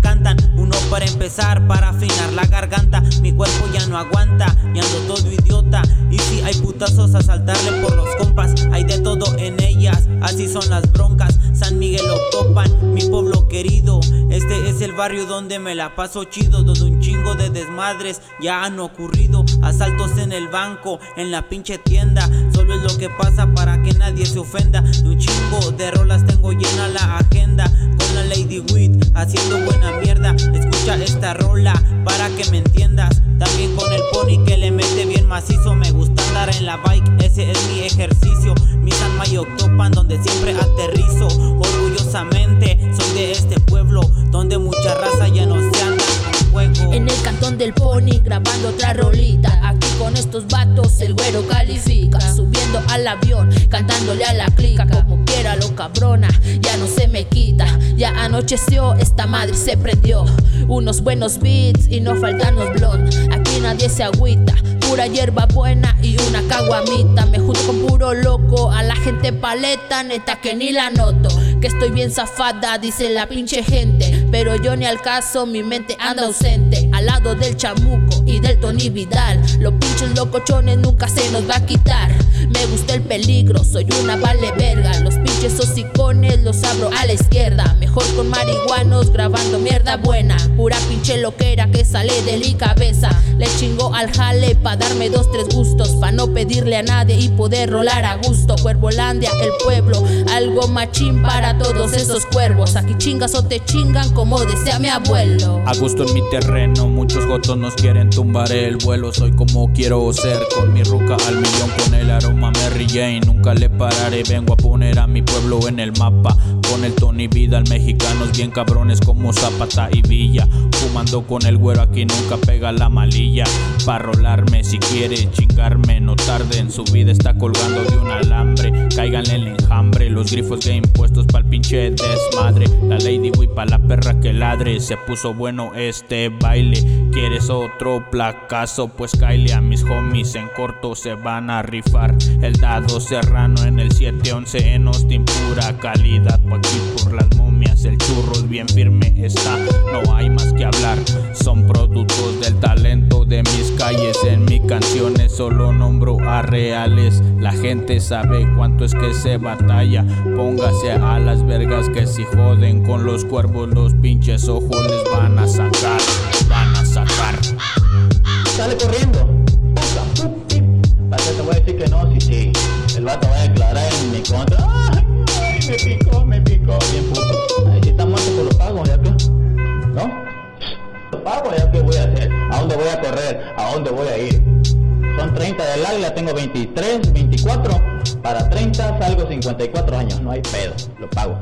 cantan. Uno para empezar, para afinar la garganta. Mi cuerpo ya no aguanta, y ando todo idiota. Y si hay putazos a saltarle por los compas, hay de todo en ellas, así son las broncas. San Miguel lo topan, mi pueblo querido. Este es el barrio donde me la paso chido, donde un chingo de desmadres ya han ocurrido. Asaltos en el banco, en la pinche tienda. Solo es lo que pasa para que nadie se ofenda. De un chingo de rolas tengo llena la agenda. Haciendo buena mierda. Escucha esta rola para que me entiendas. También con el pony que le mete bien macizo. Me gusta andar en la bike, ese es mi ejercicio. Mi San Mayo topan donde siempre aterrizo. Orgullosamente soy de este pueblo donde mucha raza ya no se anda con juego. En el cantón del pony grabando otra rolita. Aquí con estos vatos el güero califica. Subiendo al avión, cantándole a la clica. Como quiera lo cabrona, ya no se me quita. Ya anocheció, esta madre se prendió. Unos buenos beats y no faltan los blonds. Aquí nadie se agüita. Pura hierba buena y una caguamita. Me junto con puro loco, a la gente paleta, neta que ni la noto. Que estoy bien zafada, dice la pinche gente. Pero yo ni al caso, mi mente anda ausente. Al lado del chamuco y del Tony Vidal. Los pinches locochones nunca se nos va a quitar. Me gusta el peligro, soy una vale verga. Los pinches hocicones los abro a la izquierda. Con marihuanos grabando mierda buena. Pura pinche loquera que sale de mi cabeza. Le chingo al jale pa' darme dos, tres gustos. Pa' no pedirle a nadie y poder rolar a gusto. Cuervolandia, el pueblo. Algo machín para todos esos cuervos. Aquí chingas o te chingan como decía mi abuelo. A gusto en mi terreno, muchos gotos nos quieren tumbar el vuelo. Soy como quiero ser, con mi ruca al millón, con el aroma Mary Jane. Nunca le pararé, vengo a poner a mi pueblo en el mapa. Con el Tony Vidal, mexicanos bien cabrones como Zapata y Villa. Fumando con el güero aquí nunca pega la malilla. Pa' rolarme si quiere chingarme, no tarde en su vida está colgando de un alambre. Cáiganle el enjambre, los grifos game puestos pa'l pinche desmadre. La Lady Wii pa' la perra que ladre. Se puso bueno este baile. ¿Quieres otro placazo? Pues caile a mis homies en corto se van a rifar. El dado serrano en el 711 en Austin, pura calidad. Pa' aquí por las momias, el churro es bien firme está. No hay más que hablar. Son productos del talento de mis calles. En mis canciones solo nombro a reales. La gente sabe cuánto es que se batalla. Póngase a las vergas que si joden con los cuervos, los pinches ojos les van dónde voy a ir? Son 30 del águila, tengo 23, 24. Para 30 salgo 54 años, no hay pedo, lo pago.